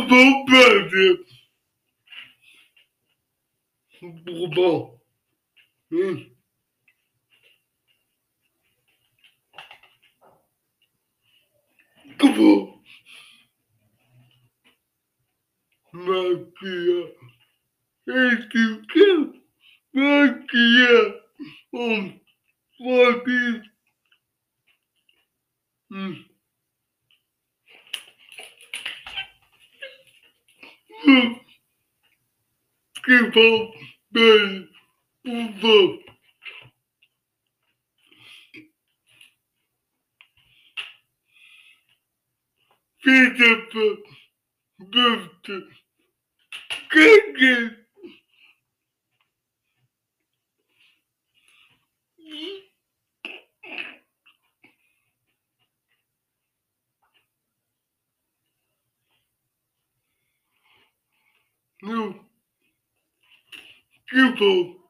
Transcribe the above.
vou perder. Bom. Hum. Como? Maquia. Este que maquia. Um. Pode. Hum. Hum. Que bom. Bem. Um bom. Peter Não. Eu estou.